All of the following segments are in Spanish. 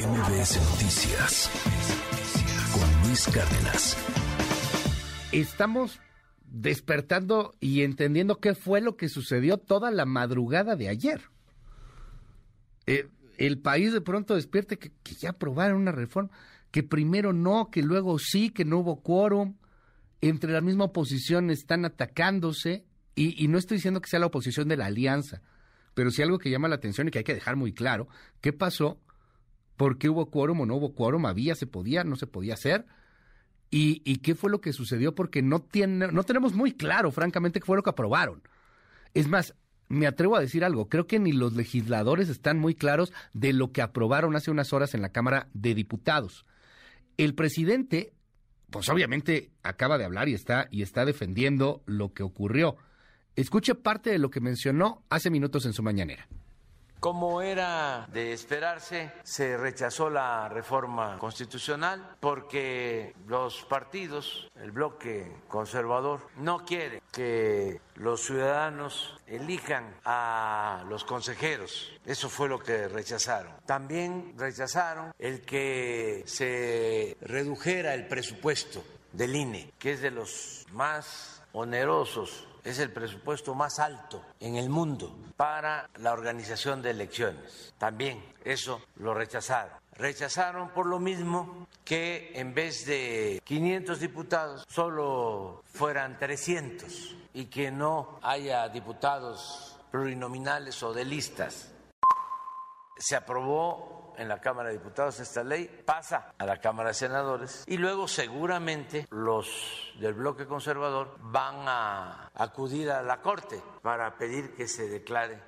MBS Noticias con Luis Cárdenas. Estamos despertando y entendiendo qué fue lo que sucedió toda la madrugada de ayer. Eh, el país de pronto despierte que, ya aprobaron una reforma, que primero no, que luego sí, que no hubo quórum. Entre la misma oposición están atacándose y, y no estoy diciendo que sea la oposición de la alianza, pero sí algo que llama la atención y que hay que dejar muy claro, ¿qué pasó por qué hubo quórum o no hubo quórum, había, se podía, no se podía hacer. ¿Y, qué fue lo que sucedió? Porque no, tiene, no tenemos muy claro, francamente, qué fue lo que aprobaron. Es más, me atrevo a decir algo, creo que ni los legisladores están muy claros de lo que aprobaron hace unas horas en la Cámara de Diputados. El presidente, pues obviamente acaba de hablar y está, y está defendiendo lo que ocurrió. Escuche parte de lo que mencionó hace minutos en su mañanera. Como era de esperarse, se rechazó la reforma constitucional porque los partidos, el bloque conservador, no quiere que los ciudadanos elijan a los consejeros. Eso fue lo que rechazaron. También rechazaron el que se redujera el presupuesto del INE, que es de los más onerosos es el presupuesto más alto en el mundo para la organización de elecciones. También eso lo rechazaron. Rechazaron por lo mismo que en vez de 500 diputados solo fueran 300 y que no haya diputados plurinominales o de listas. Se aprobó en la Cámara de Diputados esta ley, pasa a la Cámara de Senadores y luego seguramente los del bloque conservador van a acudir a la Corte para pedir que se declare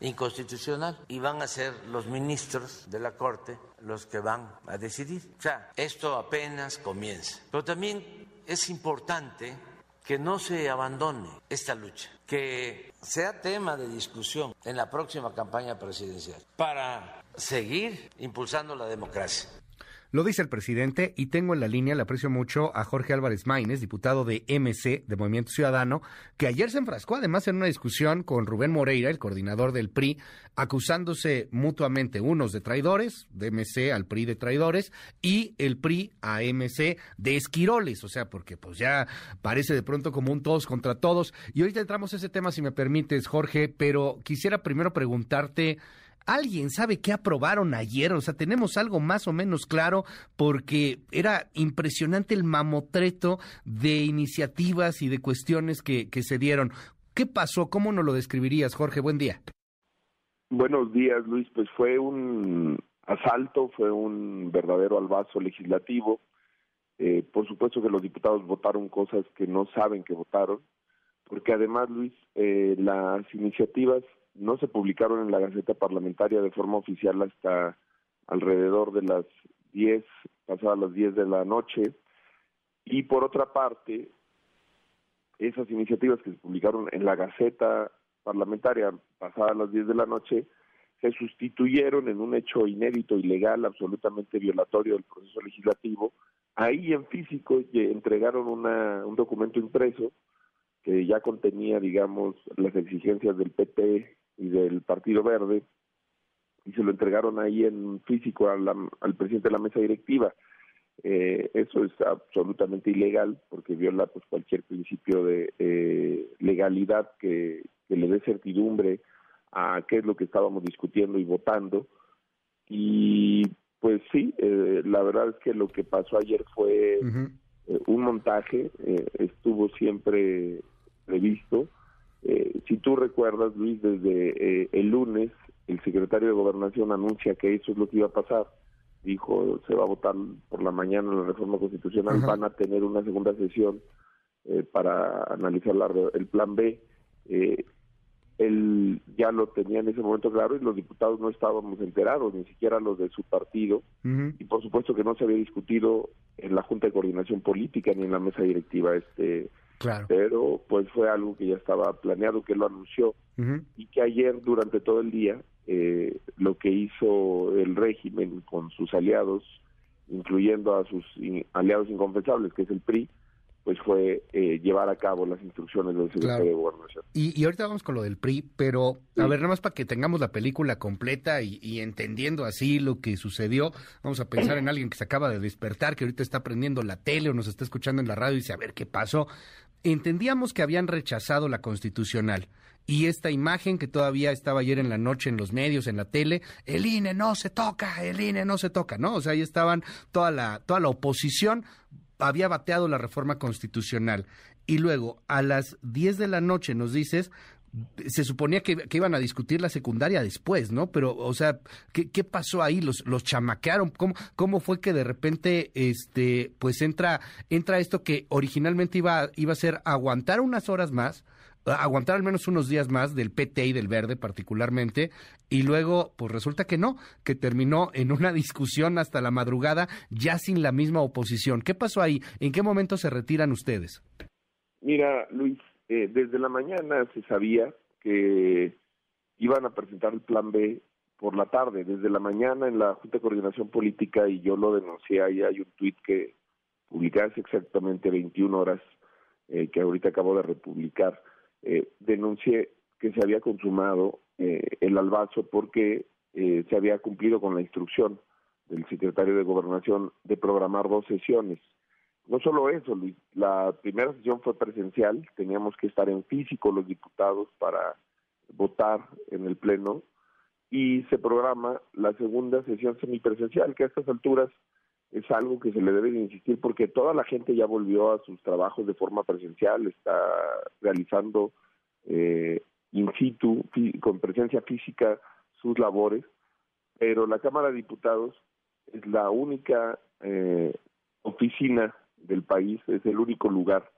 inconstitucional y van a ser los ministros de la Corte los que van a decidir. O sea, esto apenas comienza. Pero también es importante que no se abandone esta lucha, que sea tema de discusión en la próxima campaña presidencial para seguir impulsando la democracia. Lo dice el presidente y tengo en la línea, le aprecio mucho a Jorge Álvarez Maínez, diputado de MC, de Movimiento Ciudadano, que ayer se enfrascó además en una discusión con Rubén Moreira, el coordinador del PRI, acusándose mutuamente unos de traidores, de MC al PRI de traidores, y el PRI a MC de esquiroles, o sea, porque pues ya parece de pronto como un todos contra todos. Y ahorita entramos a ese tema, si me permites, Jorge, pero quisiera primero preguntarte ¿Alguien sabe qué aprobaron ayer? O sea, tenemos algo más o menos claro porque era impresionante el mamotreto de iniciativas y de cuestiones que, se dieron. ¿Qué pasó? ¿Cómo nos lo describirías, Jorge? Buen día. Buenos días, Luis. Pues fue un asalto, fue un verdadero albazo legislativo. Eh, por supuesto que los diputados votaron cosas que no saben que votaron, porque además, Luis, eh, las iniciativas no se publicaron en la Gaceta Parlamentaria de forma oficial hasta alrededor de las 10, pasadas las 10 de la noche. Y por otra parte, esas iniciativas que se publicaron en la Gaceta Parlamentaria pasadas las 10 de la noche se sustituyeron en un hecho inédito, ilegal, absolutamente violatorio del proceso legislativo. Ahí en físico entregaron una, un documento impreso que ya contenía, digamos, las exigencias del PP y del Partido Verde y se lo entregaron ahí en físico al presidente de la mesa directiva. Eh, eso es absolutamente ilegal porque viola pues cualquier principio de eh, legalidad que, le dé certidumbre a qué es lo que estábamos discutiendo y votando. Y pues sí eh, la verdad es que lo que pasó ayer fue un montaje estuvo siempre previsto eh, si tú recuerdas, Luis, desde eh, el lunes el secretario de Gobernación anuncia que eso es lo que iba a pasar. Dijo, se va a votar por la mañana la reforma constitucional, van a tener una segunda sesión eh, para analizar el plan B. él ya lo tenía en ese momento claro y los diputados no estábamos enterados, ni siquiera los de su partido, y por supuesto que no se había discutido en la Junta de Coordinación Política ni en la mesa directiva este pero pues fue algo que ya estaba planeado, que lo anunció y que ayer durante todo el día eh, lo que hizo el régimen con sus aliados, incluyendo a sus aliados inconfesables, que es el PRI, pues fue eh, llevar a cabo las instrucciones del secretario de Gobernación. Y, ahorita vamos con lo del PRI, pero a ver, nada más para que tengamos la película completa y, entendiendo así lo que sucedió, vamos a pensar en alguien que se acaba de despertar, que ahorita está prendiendo la tele o nos está escuchando en la radio y dice, a ver qué pasó. Entendíamos que habían rechazado la constitucional y esta imagen que todavía estaba ayer en la noche en los medios, en la tele, el INE no se toca, el INE no se toca, ¿no? O sea, ahí estaban toda la, toda la oposición había bateado la reforma constitucional. Y luego, a las 10 de la noche, nos dices, se suponía que, iban a discutir la secundaria después, ¿no? Pero, o sea, ¿qué, qué pasó ahí? ¿Los, los chamaquearon? ¿Cómo, ¿Cómo fue que de repente, este, pues entra, entra esto que originalmente iba, iba a ser aguantar unas horas más, aguantar al menos unos días más del PT y del Verde particularmente, y luego pues resulta que no, que terminó en una discusión hasta la madrugada ya sin la misma oposición. ¿Qué pasó ahí? ¿En qué momento se retiran ustedes? Mira, Luis, eh, desde la mañana se sabía que iban a presentar el plan B por la tarde, desde la mañana en la Junta de Coordinación Política y yo lo denuncié, ahí hay un tuit que publiqué hace exactamente 21 horas, eh, que ahorita acabo de republicar, eh, denuncié que se había consumado eh, el albazo porque eh, se había cumplido con la instrucción del secretario de Gobernación de programar dos sesiones. No solo eso, Luis, la primera sesión fue presencial, teníamos que estar en físico los diputados para votar en el Pleno y se programa la segunda sesión semipresencial, que a estas alturas es algo que se le debe insistir porque toda la gente ya volvió a sus trabajos de forma presencial, está realizando eh, in situ, con presencia física, sus labores, pero la Cámara de Diputados es la única eh, oficina del país, es el único lugar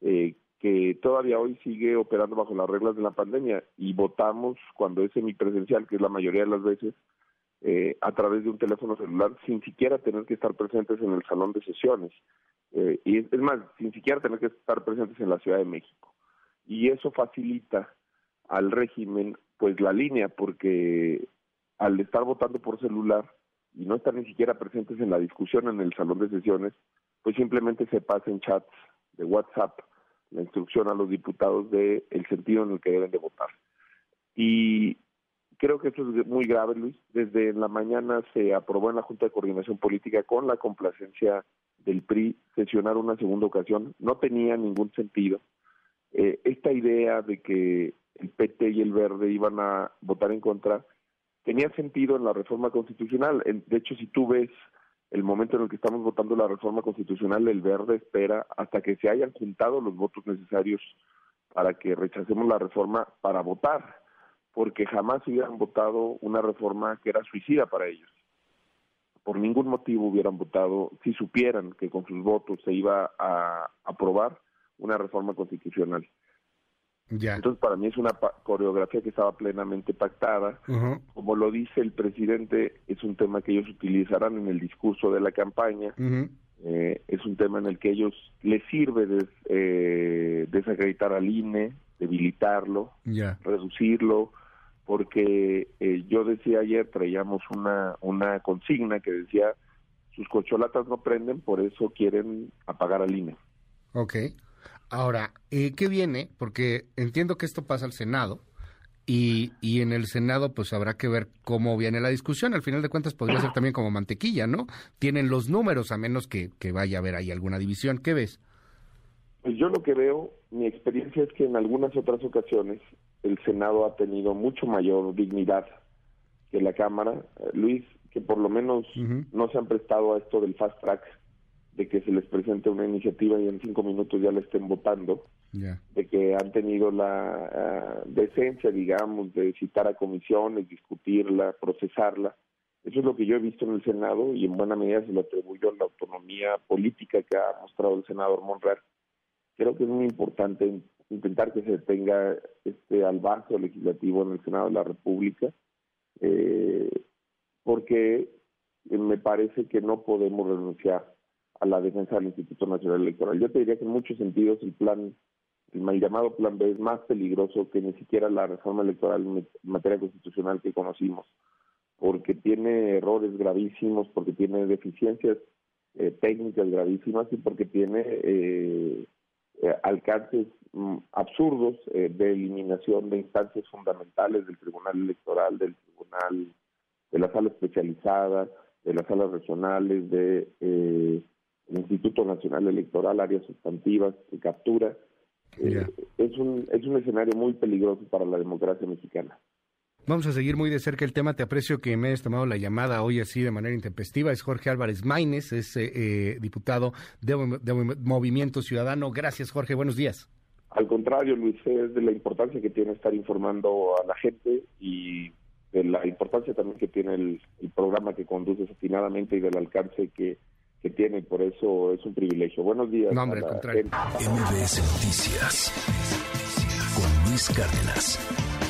eh, que todavía hoy sigue operando bajo las reglas de la pandemia y votamos cuando es semipresencial, que es la mayoría de las veces, eh, a través de un teléfono celular sin siquiera tener que estar presentes en el salón de sesiones. Eh, y es, más, sin siquiera tener que estar presentes en la Ciudad de México. Y eso facilita al régimen pues la línea porque al estar votando por celular y no estar ni siquiera presentes en la discusión en el salón de sesiones, pues simplemente se pasa en chats de WhatsApp la instrucción a los diputados de el sentido en el que deben de votar. Y Creo que esto es muy grave, Luis. Desde la mañana se aprobó en la Junta de Coordinación Política con la complacencia del PRI sesionar una segunda ocasión. No tenía ningún sentido. Eh, esta idea de que el PT y el Verde iban a votar en contra tenía sentido en la reforma constitucional. De hecho, si tú ves el momento en el que estamos votando la reforma constitucional, el Verde espera hasta que se hayan juntado los votos necesarios para que rechacemos la reforma para votar porque jamás hubieran votado una reforma que era suicida para ellos. Por ningún motivo hubieran votado, si supieran que con sus votos se iba a aprobar una reforma constitucional. Ya. Entonces, para mí es una coreografía que estaba plenamente pactada. Como lo dice el presidente, es un tema que ellos utilizarán en el discurso de la campaña. Eh, es un tema en el que ellos les sirve eh, desacreditar al INE, debilitarlo, reducirlo, porque eh, yo decía ayer, traíamos una, una consigna que decía, sus cocholatas no prenden, por eso quieren apagar al INE. Ok. Ahora, eh, ¿qué viene? Porque entiendo que esto pasa al Senado y, y en el Senado pues habrá que ver cómo viene la discusión. Al final de cuentas podría ser también como mantequilla, ¿no? Tienen los números a menos que, que vaya a haber ahí alguna división. ¿Qué ves? Pues yo lo que veo, mi experiencia es que en algunas otras ocasiones el Senado ha tenido mucho mayor dignidad que la Cámara. Eh, Luis, que por lo menos no se han prestado a esto del fast track, de que se les presente una iniciativa y en cinco minutos ya la estén votando, de que han tenido la ah, decencia, digamos, de citar a comisiones, discutirla, procesarla. Eso es lo que yo he visto en el Senado y en buena medida se lo atribuyo a la autonomía política que ha mostrado el senador Monreal. Creo que es muy importante intentar que se tenga este albazo legislativo en el Senado de la República, eh, porque me parece que no podemos renunciar a la defensa del Instituto Nacional Electoral. Yo te diría que en muchos sentidos el plan, el mal llamado plan B es más peligroso que ni siquiera la reforma electoral en materia constitucional que conocimos, porque tiene errores gravísimos, porque tiene deficiencias eh, técnicas gravísimas y porque tiene eh, eh, alcances mm, absurdos de eliminación de instancias fundamentales del Tribunal Electoral, del Tribunal, de la sala especializada, de las salas regionales, de Instituto Nacional Electoral, áreas sustantivas, de captura. es, un, es un escenario muy peligroso para la democracia mexicana. Vamos a seguir muy de cerca el tema. Te aprecio que me hayas tomado la llamada hoy así de manera intempestiva. Es Jorge Álvarez Maínez, es eh, eh, diputado de, Movimiento Ciudadano. Gracias, Jorge. Buenos días. Al contrario, Luis, es de la importancia que tiene estar informando a la gente y de la importancia también que tiene el, programa que conduces atinadamente y del alcance que, que tiene. Por eso es un privilegio. Buenos días. No, hombre, al contrario. MBS Noticias con Luis Cárdenas.